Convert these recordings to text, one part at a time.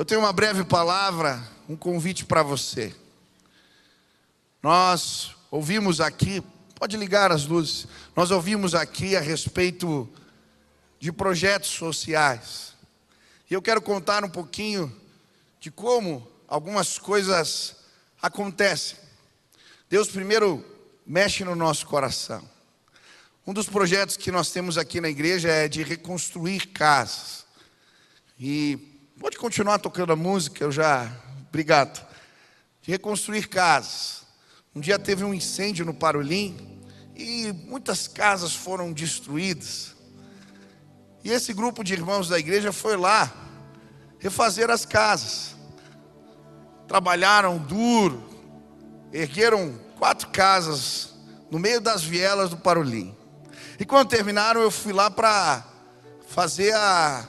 Eu tenho uma breve palavra, um convite para você. Nós ouvimos aqui, pode ligar as luzes, nós ouvimos aqui a respeito de projetos sociais. E eu quero contar um pouquinho de como algumas coisas acontecem. Deus primeiro mexe no nosso coração. Um dos projetos que nós temos aqui na igreja é de reconstruir casas. E pode continuar tocando a música, eu já. Obrigado. De reconstruir casas. Um dia teve um incêndio no Parolim e muitas casas foram destruídas. E esse grupo de irmãos da igreja foi lá refazer as casas. Trabalharam duro, ergueram quatro casas no meio das vielas do Parolim. E quando terminaram, eu fui lá para fazer a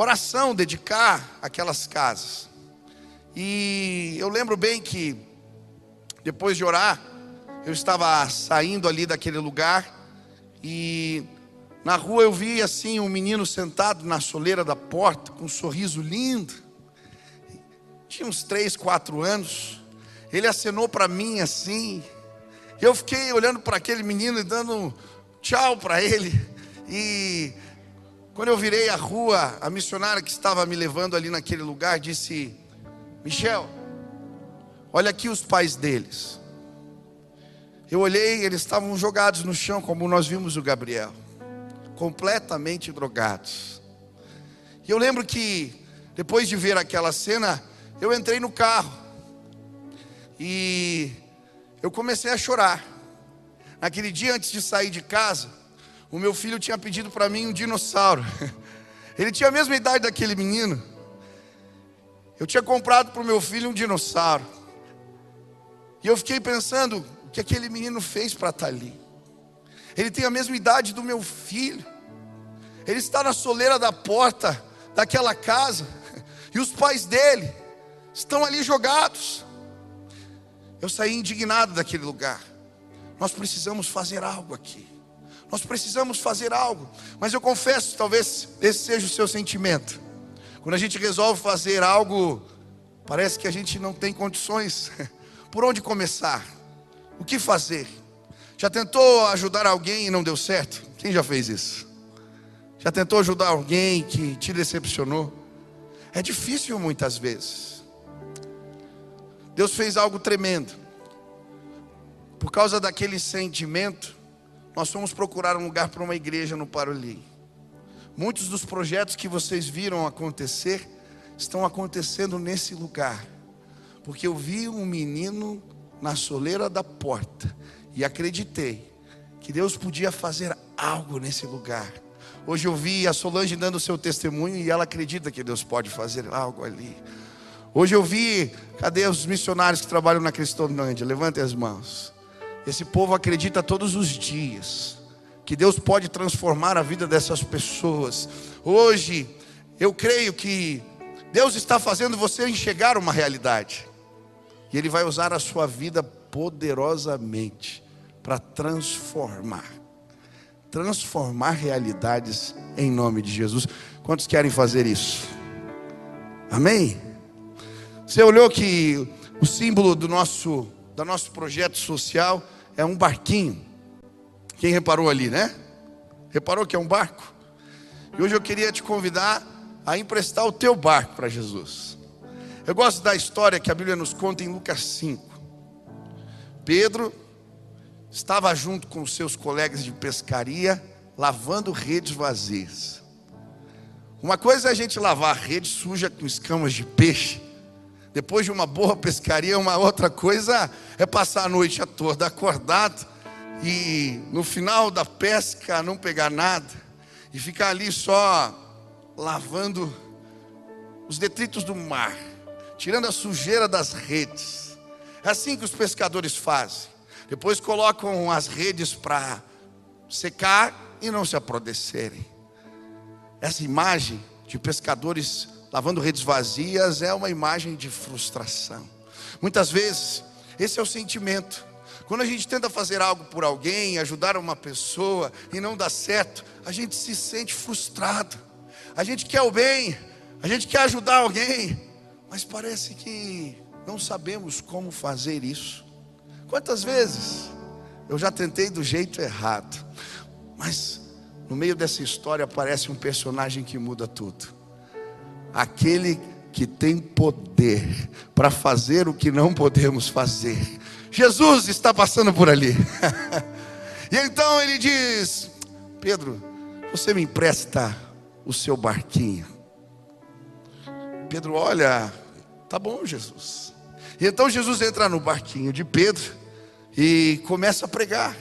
oração, dedicar aquelas casas. E eu lembro bem que depois de orar, eu estava saindo ali daquele lugar e na rua eu vi assim um menino sentado na soleira da porta com um sorriso lindo. Tinha uns três, quatro anos. Ele acenou para mim assim. Eu fiquei olhando para aquele menino e dando tchau para ele. E quando eu virei a rua, a missionária que estava me levando ali naquele lugar disse: Michel, olha aqui os pais deles. Eu olhei, eles estavam jogados no chão, como nós vimos o Gabriel, completamente drogados. E eu lembro que, depois de ver aquela cena, eu entrei no carro e eu comecei a chorar. Naquele dia antes de sair de casa, o meu filho tinha pedido para mim um dinossauro. Ele tinha a mesma idade daquele menino. Eu tinha comprado para o meu filho um dinossauro. E eu fiquei pensando o que aquele menino fez para estar ali. Ele tem a mesma idade do meu filho. Ele está na soleira da porta daquela casa. E os pais dele estão ali jogados. Eu saí indignado daquele lugar. Nós precisamos fazer algo aqui. Nós precisamos fazer algo. Mas eu confesso, talvez esse seja o seu sentimento. Quando a gente resolve fazer algo, parece que a gente não tem condições. Por onde começar? O que fazer? Já tentou ajudar alguém e não deu certo? Quem já fez isso? Já tentou ajudar alguém que te decepcionou? É difícil muitas vezes. Deus fez algo tremendo. Por causa daquele sentimento, nós fomos procurar um lugar para uma igreja no Paroli. Muitos dos projetos que vocês viram acontecer estão acontecendo nesse lugar. Porque eu vi um menino na soleira da porta e acreditei que Deus podia fazer algo nesse lugar. Hoje eu vi a Solange dando o seu testemunho e ela acredita que Deus pode fazer algo ali. Hoje eu vi, cadê os missionários que trabalham na Cristolândia? Levantem as mãos. Esse povo acredita todos os dias que Deus pode transformar a vida dessas pessoas. Hoje, eu creio que Deus está fazendo você enxergar uma realidade. E Ele vai usar a sua vida poderosamente para transformar transformar realidades em nome de Jesus. Quantos querem fazer isso? Amém? Você olhou que o símbolo do nosso, do nosso projeto social é um barquinho. Quem reparou ali, né? Reparou que é um barco? E hoje eu queria te convidar a emprestar o teu barco para Jesus. Eu gosto da história que a Bíblia nos conta em Lucas 5. Pedro estava junto com seus colegas de pescaria, lavando redes vazias. Uma coisa é a gente lavar rede suja com escamas de peixe. Depois de uma boa pescaria, uma outra coisa é passar a noite toda acordado e no final da pesca não pegar nada e ficar ali só lavando os detritos do mar, tirando a sujeira das redes. É assim que os pescadores fazem. Depois colocam as redes para secar e não se apodrecerem. Essa imagem de pescadores lavando redes vazias é uma imagem de frustração. Muitas vezes, esse é o sentimento. Quando a gente tenta fazer algo por alguém, ajudar uma pessoa e não dá certo, a gente se sente frustrado. A gente quer o bem, a gente quer ajudar alguém, Mas parece que não sabemos como fazer isso. Quantas vezes eu já tentei do jeito errado, mas no meio dessa história aparece um personagem que muda tudo. Aquele que tem poder para fazer o que não podemos fazer. Jesus está passando por ali. e então ele diz: Pedro, você me empresta o seu barquinho. Pedro olha, tá bom, Jesus. E então Jesus entra no barquinho de Pedro e começa a pregar.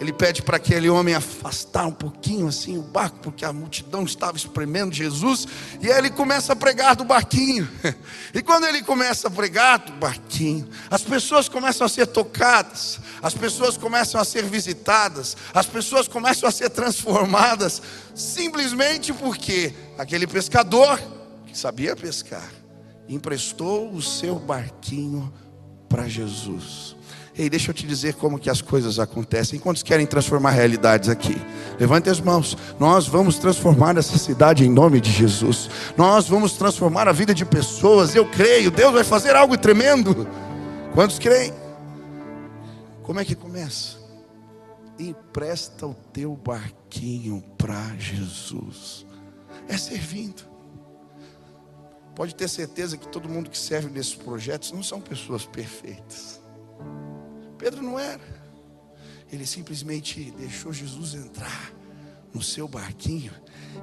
Ele pede para aquele homem afastar um pouquinho assim o barco, porque a multidão estava espremendo Jesus, e aí ele começa a pregar do barquinho. E quando ele começa a pregar do barquinho, as pessoas começam a ser tocadas, as pessoas começam a ser visitadas, as pessoas começam a ser transformadas, simplesmente porque aquele pescador que sabia pescar emprestou o seu barquinho para Jesus. Ei, deixa eu te dizer como que as coisas acontecem. Quantos querem transformar realidades aqui? Levante as mãos. Nós vamos transformar essa cidade em nome de Jesus. Nós vamos transformar a vida de pessoas. Eu creio. Deus vai fazer algo tremendo. Quantos creem? Como é que começa? Empresta o teu barquinho para Jesus. É servindo. Pode ter certeza que todo mundo que serve nesses projetos não são pessoas perfeitas. Pedro não era. Ele simplesmente deixou Jesus entrar no seu barquinho.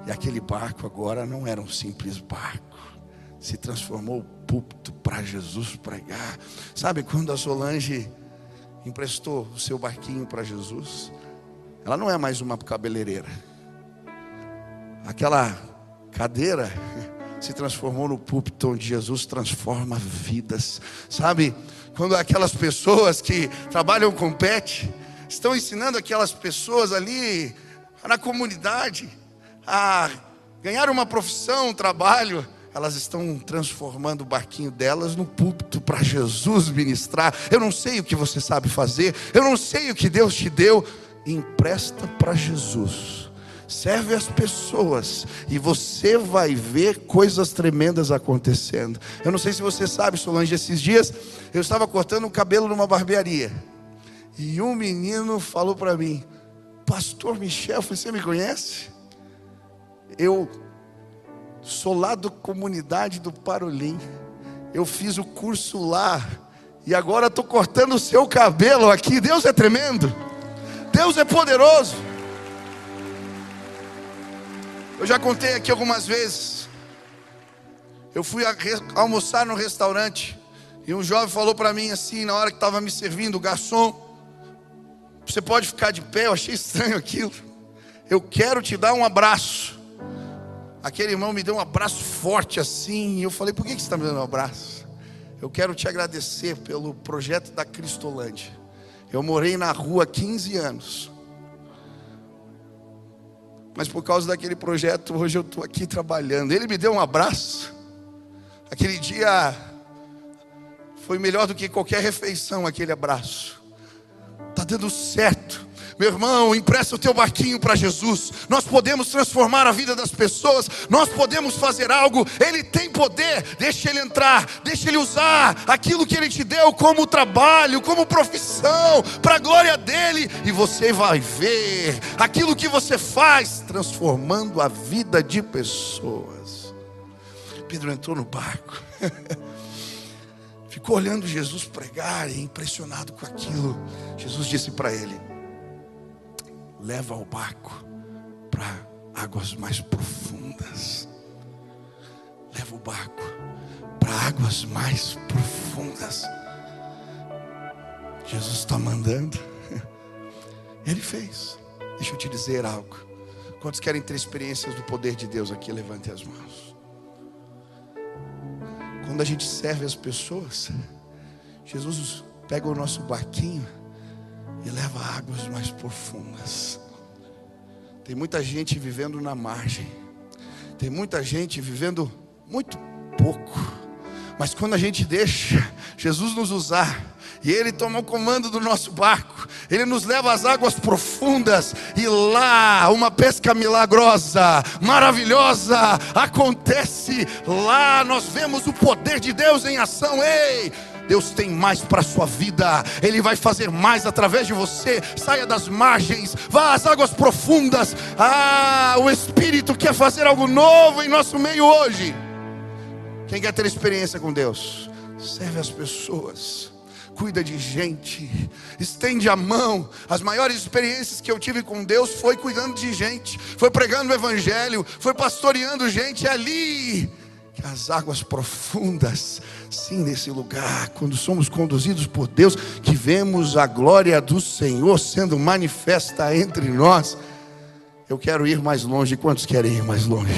E aquele barco agora não era um simples barco. Se transformou o púlpito para Jesus pregar. Sabe quando a Solange emprestou o seu barquinho para Jesus? Ela não é mais uma cabeleireira. Aquela cadeira se transformou no púlpito onde Jesus transforma vidas. Sabe, quando aquelas pessoas que trabalham com pet estão ensinando aquelas pessoas ali na comunidade a ganhar uma profissão, um trabalho, elas estão transformando o barquinho delas no púlpito para Jesus ministrar. Eu não sei o que você sabe fazer, eu não sei o que Deus te deu, empresta para Jesus serve as pessoas e você vai ver coisas tremendas acontecendo. Eu não sei se você sabe, Solange, esses dias eu estava cortando o cabelo numa barbearia e um menino falou para mim: Pastor Michel, você me conhece? Eu sou lá do comunidade do Parolim. Eu fiz o curso lá e agora estou cortando o seu cabelo aqui. Deus é tremendo. Deus é poderoso. Eu já contei aqui algumas vezes. Eu fui almoçar no restaurante e um jovem falou para mim assim, na hora que estava me servindo, o garçom, você pode ficar de pé, eu achei estranho aquilo. Eu quero te dar um abraço. Aquele irmão me deu um abraço forte assim, e eu falei, por que você está me dando um abraço? Eu quero te agradecer pelo projeto da Cristolândia. Eu morei na rua 15 anos. Mas por causa daquele projeto, hoje eu estou aqui trabalhando. Ele me deu um abraço. Aquele dia foi melhor do que qualquer refeição, aquele abraço. Está dando certo. Meu irmão, empresta o teu barquinho para Jesus. Nós podemos transformar a vida das pessoas. Nós podemos fazer algo. Ele tem poder. Deixa ele entrar. Deixa ele usar aquilo que ele te deu como trabalho, como profissão, para a glória dele. E você vai ver aquilo que você faz transformando a vida de pessoas. Pedro entrou no barco. Ficou olhando Jesus pregar e impressionado com aquilo. Jesus disse para ele: leva o barco para águas mais profundas. Leva o barco para águas mais profundas. Jesus está mandando. Ele fez. Deixa eu te dizer algo. Quantos querem ter experiências do poder de Deus aqui? Levante as mãos. Quando a gente serve as pessoas, Jesus pega o nosso barquinho e leva águas mais profundas. Tem muita gente vivendo na margem, tem muita gente vivendo muito pouco, mas quando a gente deixa Jesus nos usar, e Ele toma o comando do nosso barco, Ele nos leva às águas profundas e lá uma pesca milagrosa, maravilhosa acontece. Lá nós vemos o poder de Deus em ação. Ei, Deus tem mais para a sua vida, Ele vai fazer mais através de você. Saia das margens, vá às águas profundas. Ah, o Espírito quer fazer algo novo em nosso meio hoje. Quem quer ter experiência com Deus, serve as pessoas cuida de gente, estende a mão. As maiores experiências que eu tive com Deus foi cuidando de gente, foi pregando o Evangelho, foi pastoreando gente ali que as águas profundas, sim, nesse lugar, quando somos conduzidos por Deus, que vemos a glória do Senhor sendo manifesta entre nós. Eu quero ir mais longe. Quantos querem ir mais longe?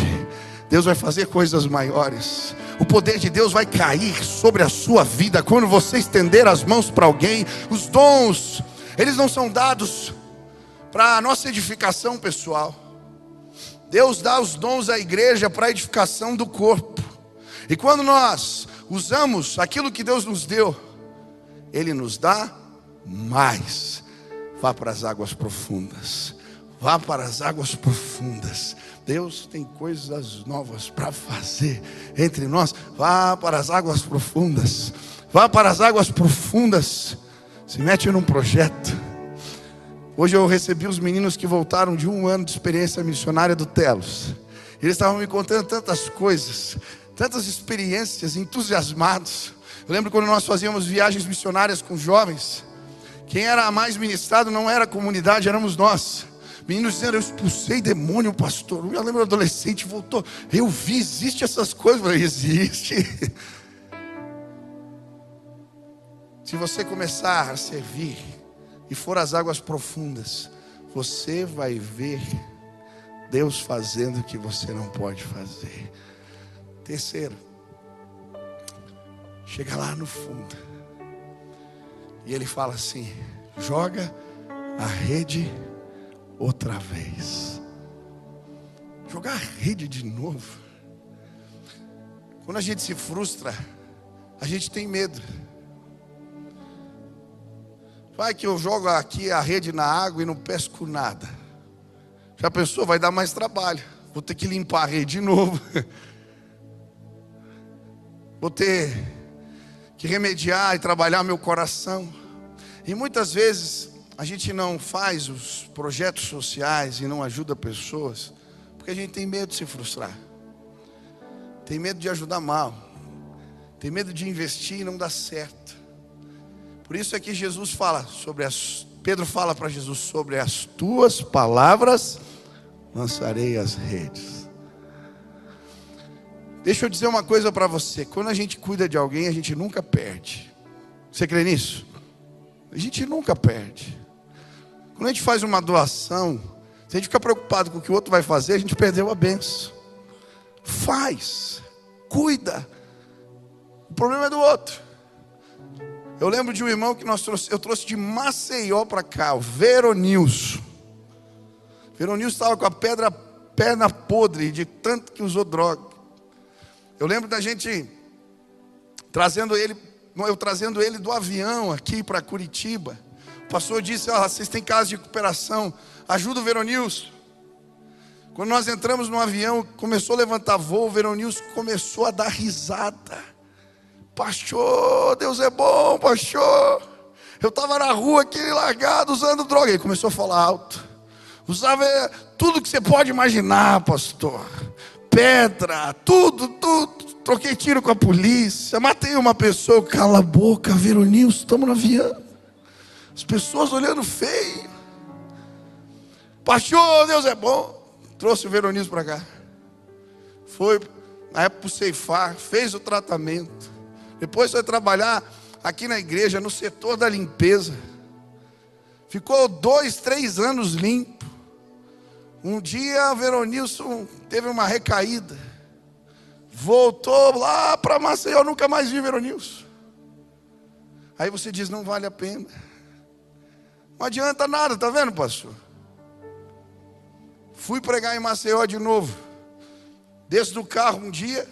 Deus vai fazer coisas maiores. O poder de Deus vai cair sobre a sua vida quando você estender as mãos para alguém. Os dons, eles não são dados para a nossa edificação pessoal. Deus dá os dons à igreja para a edificação do corpo. E quando nós usamos aquilo que Deus nos deu, Ele nos dá mais. Vá para as águas profundas. Vá para as águas profundas. Deus tem coisas novas para fazer entre nós. Vá para as águas profundas. Vá para as águas profundas. Se mete num projeto. Hoje eu recebi os meninos que voltaram de um ano de experiência missionária do Telos. Eles estavam me contando tantas coisas tantas experiências, entusiasmados. Eu lembro quando nós fazíamos viagens missionárias com jovens, quem era mais ministrado não era a comunidade, éramos nós. Meninos dizendo, eu expulsei demônio, pastor. Eu lembro adolescente, voltou. Eu vi, existe essas coisas. Eu falei, existe. Se você começar a servir e for às águas profundas, você vai ver Deus fazendo o que você não pode fazer. Terceiro, chega lá no fundo. E ele fala assim: joga a rede outra vez. Jogar a rede de novo. Quando a gente se frustra, a gente tem medo. Vai que eu jogo aqui a rede na água e não pesco nada. Já pensou? Vai dar mais trabalho. Vou ter que limpar a rede de novo. Vou ter que remediar e trabalhar meu coração. E muitas vezes a gente não faz os projetos sociais e não ajuda pessoas porque a gente tem medo de se frustrar. Tem medo de ajudar mal. Tem medo de investir e não dar certo. Por isso é que Jesus fala sobre as Pedro fala para Jesus sobre as tuas palavras lançarei as redes. Deixa eu dizer uma coisa para você: quando a gente cuida de alguém, a gente nunca perde. Você crê nisso? A gente nunca perde. Quando a gente faz uma doação, se a gente fica preocupado com o que o outro vai fazer, a gente perdeu a benção. Faz, cuida. O problema é do outro. Eu lembro de um irmão que nós trouxe, eu trouxe de Maceió para cá, o Veronilson. Veronilson estava com a pedra, perna podre de tanto que usou droga. Eu lembro da gente trazendo ele, eu trazendo ele do avião aqui para Curitiba. O pastor disse: ah, vocês têm casa de recuperação, ajuda o Veronilson. Quando nós entramos no avião, começou a levantar voo, o Veronilson começou a dar risada. Pastor, Deus é bom, pastor. Eu estava na rua aqui largado, usando droga. Ele começou a falar alto. Usava tudo que você pode imaginar, pastor pedra, tudo, tudo. Troquei tiro com a polícia, matei uma pessoa, cala a boca, Veronilson, estamos no avião. As pessoas olhando feio. Pastor, Deus é bom. Trouxe o Veronilson para cá. Foi na época para ceifar, fez o tratamento. Depois foi trabalhar aqui na igreja, no setor da limpeza. Ficou dois, três anos limpo. Um dia Veronilson teve uma recaída. Voltou lá para Maceió, nunca mais vi Veronilson. Aí você diz, não vale a pena. Não adianta nada, tá vendo, pastor? Fui pregar em Maceió de novo. Desço do carro um dia.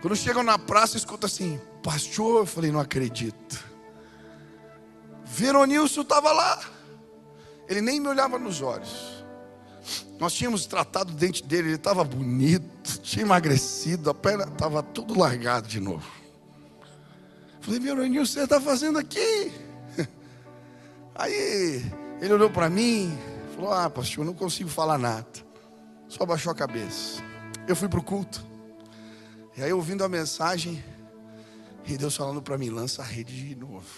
Quando chegam na praça, escuta assim, pastor, eu falei, não acredito. Veronilson estava lá. Ele nem me olhava nos olhos. Nós tínhamos tratado o dente dele, ele estava bonito, tinha emagrecido, a perna estava tudo largado de novo. Falei, Veronilson, você está fazendo aqui? Aí ele olhou para mim, falou: Ah, pastor, eu não consigo falar nada. Só baixou a cabeça. Eu fui para o culto. E aí, ouvindo a mensagem, e Deus falando para mim: lança a rede de novo.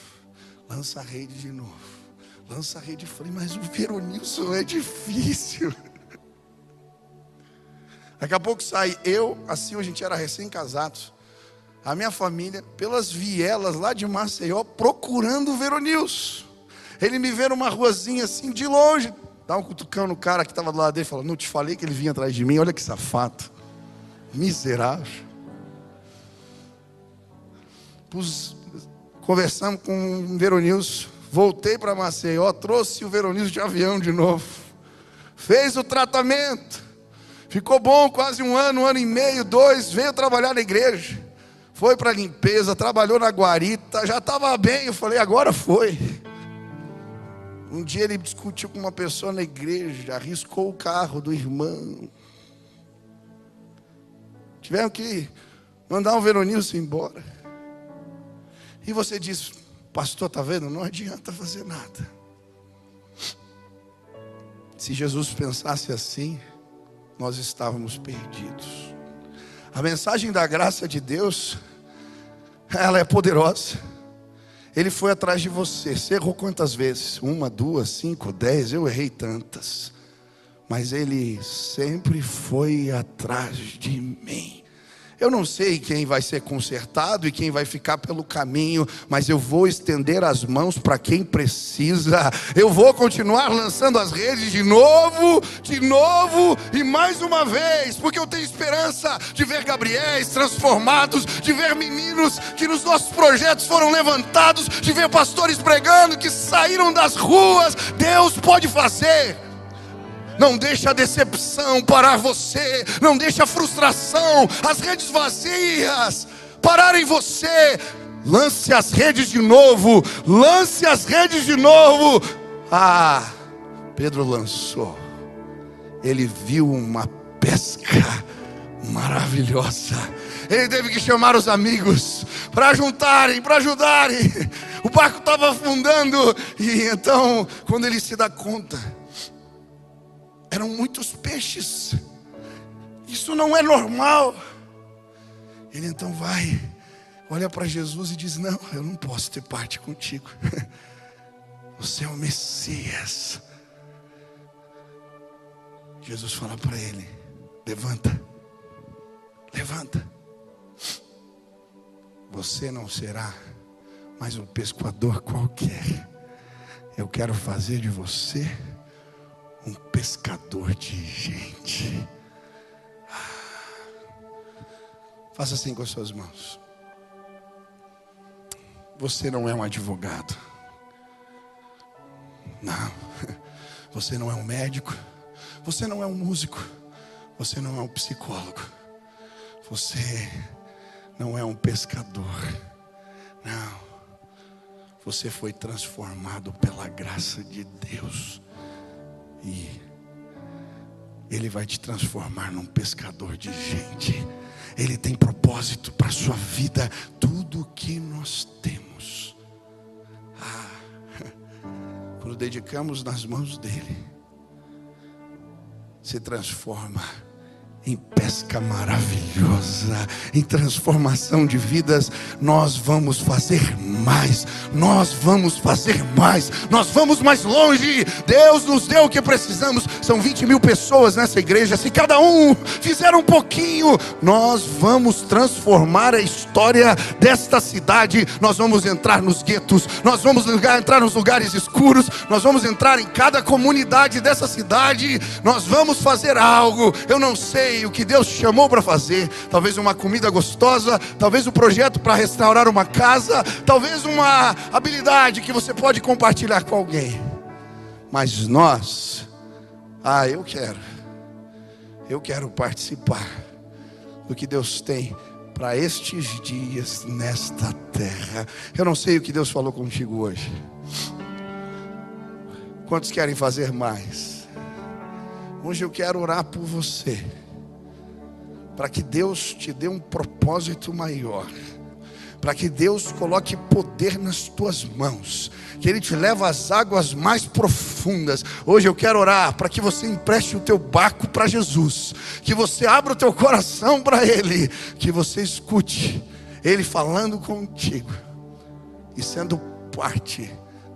Lança a rede de novo. Lança a rede. Eu falei, mas o Veronilson é difícil. Daqui a pouco sai eu, assim a gente era recém-casados. A minha família, pelas vielas lá de Maceió, procurando o Veronilson. Ele me vê numa ruazinha assim, de longe. Dá um cutucão no cara que estava do lado dele e fala: Não te falei que ele vinha atrás de mim, olha que safado. Miserável. Pus, conversamos com o Veronilson, voltei para Maceió, trouxe o Veronilson de avião de novo, fez o tratamento, ficou bom quase um ano, um ano e meio, dois, veio trabalhar na igreja, foi para a limpeza, trabalhou na guarita, já estava bem, eu falei, agora foi. Um dia ele discutiu com uma pessoa na igreja, arriscou o carro do irmão. Tiveram que mandar o Veronilson embora. E você diz, pastor, está vendo? Não adianta fazer nada. Se Jesus pensasse assim, nós estávamos perdidos. A mensagem da graça de Deus, ela é poderosa. Ele foi atrás de você. Você errou quantas vezes? Uma, duas, cinco, dez. Eu errei tantas. Mas ele sempre foi atrás de mim. Eu não sei quem vai ser consertado e quem vai ficar pelo caminho, mas eu vou estender as mãos para quem precisa. Eu vou continuar lançando as redes de novo, de novo e mais uma vez, porque eu tenho esperança de ver Gabriéis transformados, de ver meninos que nos nossos projetos foram levantados, de ver pastores pregando que saíram das ruas. Deus pode fazer. Não deixe a decepção parar você. Não deixe a frustração, as redes vazias parar em você. Lance as redes de novo. Lance as redes de novo. Ah, Pedro lançou. Ele viu uma pesca maravilhosa. Ele teve que chamar os amigos para juntarem, para ajudarem. O barco estava afundando. E então, quando ele se dá conta, eram muitos peixes. Isso não é normal. Ele então vai, olha para Jesus e diz: Não, eu não posso ter parte contigo. Você é o Messias. Jesus fala para ele: Levanta, levanta. Você não será mais um pescador qualquer. Eu quero fazer de você um pescador de gente. Faça assim com as suas mãos. Você não é um advogado. Não. Você não é um médico. Você não é um músico. Você não é um psicólogo. Você não é um pescador. Não. Você foi transformado pela graça de Deus e Ele vai te transformar num pescador de gente. Ele tem propósito para a sua vida, tudo o que nós temos. Ah, quando dedicamos nas mãos dEle, se transforma em pesca maravilhosa, em transformação de vidas, nós vamos fazer mais, nós vamos fazer mais, nós vamos mais longe. Deus nos deu o que precisamos. São 20 mil pessoas nessa igreja. Se cada um fizer um pouquinho, nós vamos transformar a história desta cidade. Nós vamos entrar nos guetos, nós vamos entrar nos lugares escuros, nós vamos entrar em cada comunidade dessa cidade. Nós vamos fazer algo. Eu não sei o que Deus chamou para fazer. Talvez uma comida gostosa, talvez um projeto para restaurar uma casa, talvez uma habilidade que você pode compartilhar com alguém. Mas nós, ah, eu quero, eu quero participar do que Deus tem para estes dias nesta terra. Eu não sei o que Deus falou contigo hoje. Quantos querem fazer mais? Hoje eu quero orar por você, para que Deus te dê um propósito maior para que Deus coloque poder nas tuas mãos, que Ele te leve às águas mais profundas. Hoje eu quero orar para que você empreste o teu barco para Jesus, que você abra o teu coração para Ele, que você escute Ele falando contigo e sendo parte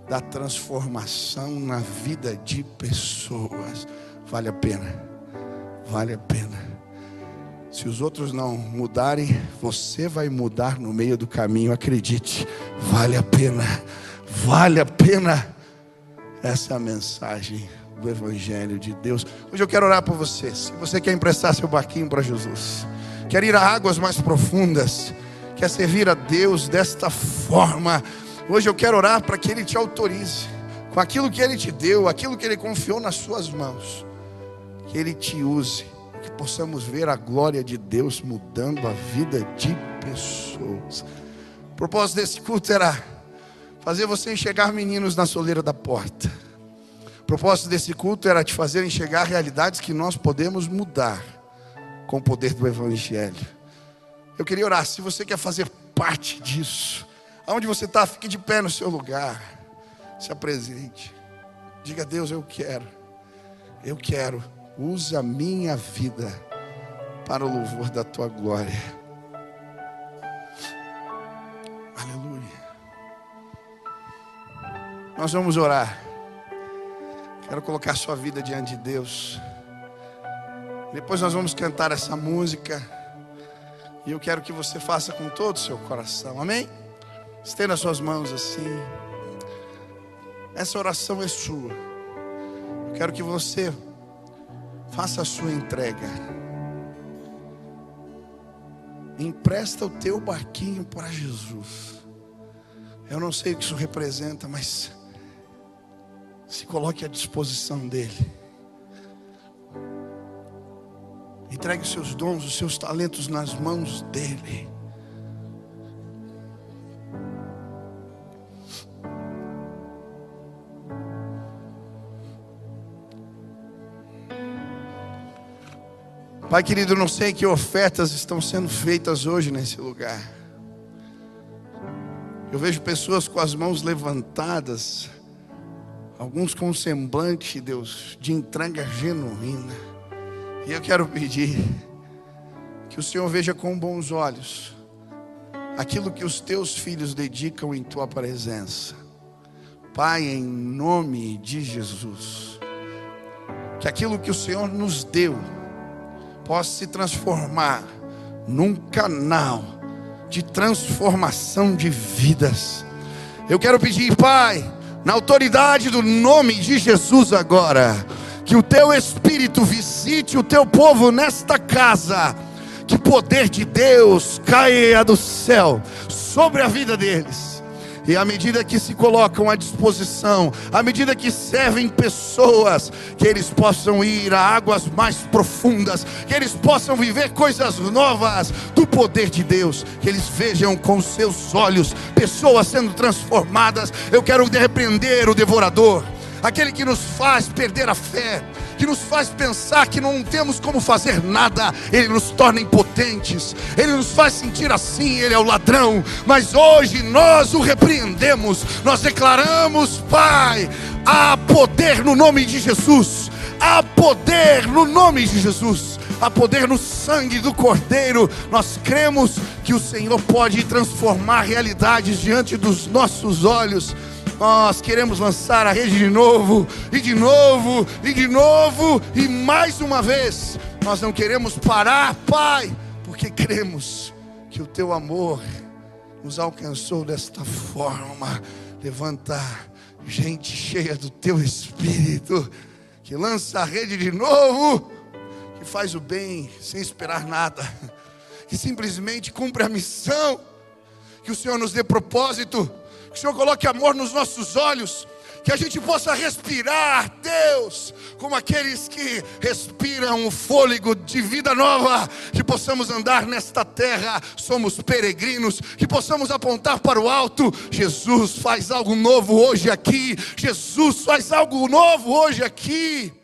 da transformação na vida de pessoas. Vale a pena, vale a pena. Se os outros não mudarem, você vai mudar no meio do caminho, acredite. Vale a pena, vale a pena. Essa é a mensagem do Evangelho de Deus. Hoje eu quero orar por você. Se você quer emprestar seu barquinho para Jesus, quer ir a águas mais profundas, quer servir a Deus desta forma, hoje eu quero orar para que Ele te autorize com aquilo que Ele te deu, aquilo que Ele confiou nas suas mãos, que Ele te use que possamos ver a glória de Deus mudando a vida de pessoas. O propósito desse culto era fazer você enxergar meninos na soleira da porta. O propósito desse culto era te fazer enxergar realidades que nós podemos mudar com o poder do Evangelho. Eu queria orar, se você quer fazer parte disso, aonde você está, fique de pé no seu lugar, se apresente, diga a Deus: Eu quero, eu quero usa a minha vida para o louvor da tua glória. Aleluia. Nós vamos orar. Quero colocar sua vida diante de Deus. Depois nós vamos cantar essa música. E eu quero que você faça com todo o seu coração. Amém? Estenda suas mãos assim. Essa oração é sua. Eu quero que você Faça a sua entrega. Empresta o teu barquinho para Jesus. Eu não sei o que isso representa, mas se coloque à disposição dele. Entregue os seus dons, os seus talentos nas mãos dele. Pai querido, não sei que ofertas estão sendo feitas hoje nesse lugar. Eu vejo pessoas com as mãos levantadas, alguns com um semblante, Deus, de entrega genuína. E eu quero pedir que o Senhor veja com bons olhos aquilo que os teus filhos dedicam em tua presença. Pai, em nome de Jesus, que aquilo que o Senhor nos deu, possa se transformar. Num canal de transformação de vidas. Eu quero pedir, Pai, na autoridade do nome de Jesus agora, que o teu Espírito visite o teu povo nesta casa, que poder de Deus caia do céu sobre a vida deles e à medida que se colocam à disposição, à medida que servem pessoas, que eles possam ir a águas mais profundas, que eles possam viver coisas novas do poder de Deus, que eles vejam com seus olhos pessoas sendo transformadas. Eu quero repreender o devorador, aquele que nos faz perder a fé que nos faz pensar que não temos como fazer nada, ele nos torna impotentes, ele nos faz sentir assim, ele é o ladrão, mas hoje nós o repreendemos, nós declaramos, Pai, há poder no nome de Jesus, há poder no nome de Jesus. Há poder no sangue do Cordeiro. Nós cremos que o Senhor pode transformar realidades diante dos nossos olhos. Nós queremos lançar a rede de novo, e de novo, e de novo, e mais uma vez. Nós não queremos parar, Pai, porque cremos que o teu amor nos alcançou desta forma. Levanta gente cheia do teu espírito, que lança a rede de novo, que faz o bem sem esperar nada, que simplesmente cumpre a missão, que o Senhor nos dê propósito o Senhor coloque amor nos nossos olhos, que a gente possa respirar, Deus, como aqueles que respiram o fôlego de vida nova, que possamos andar nesta terra, somos peregrinos, que possamos apontar para o alto. Jesus faz algo novo hoje aqui, Jesus faz algo novo hoje aqui.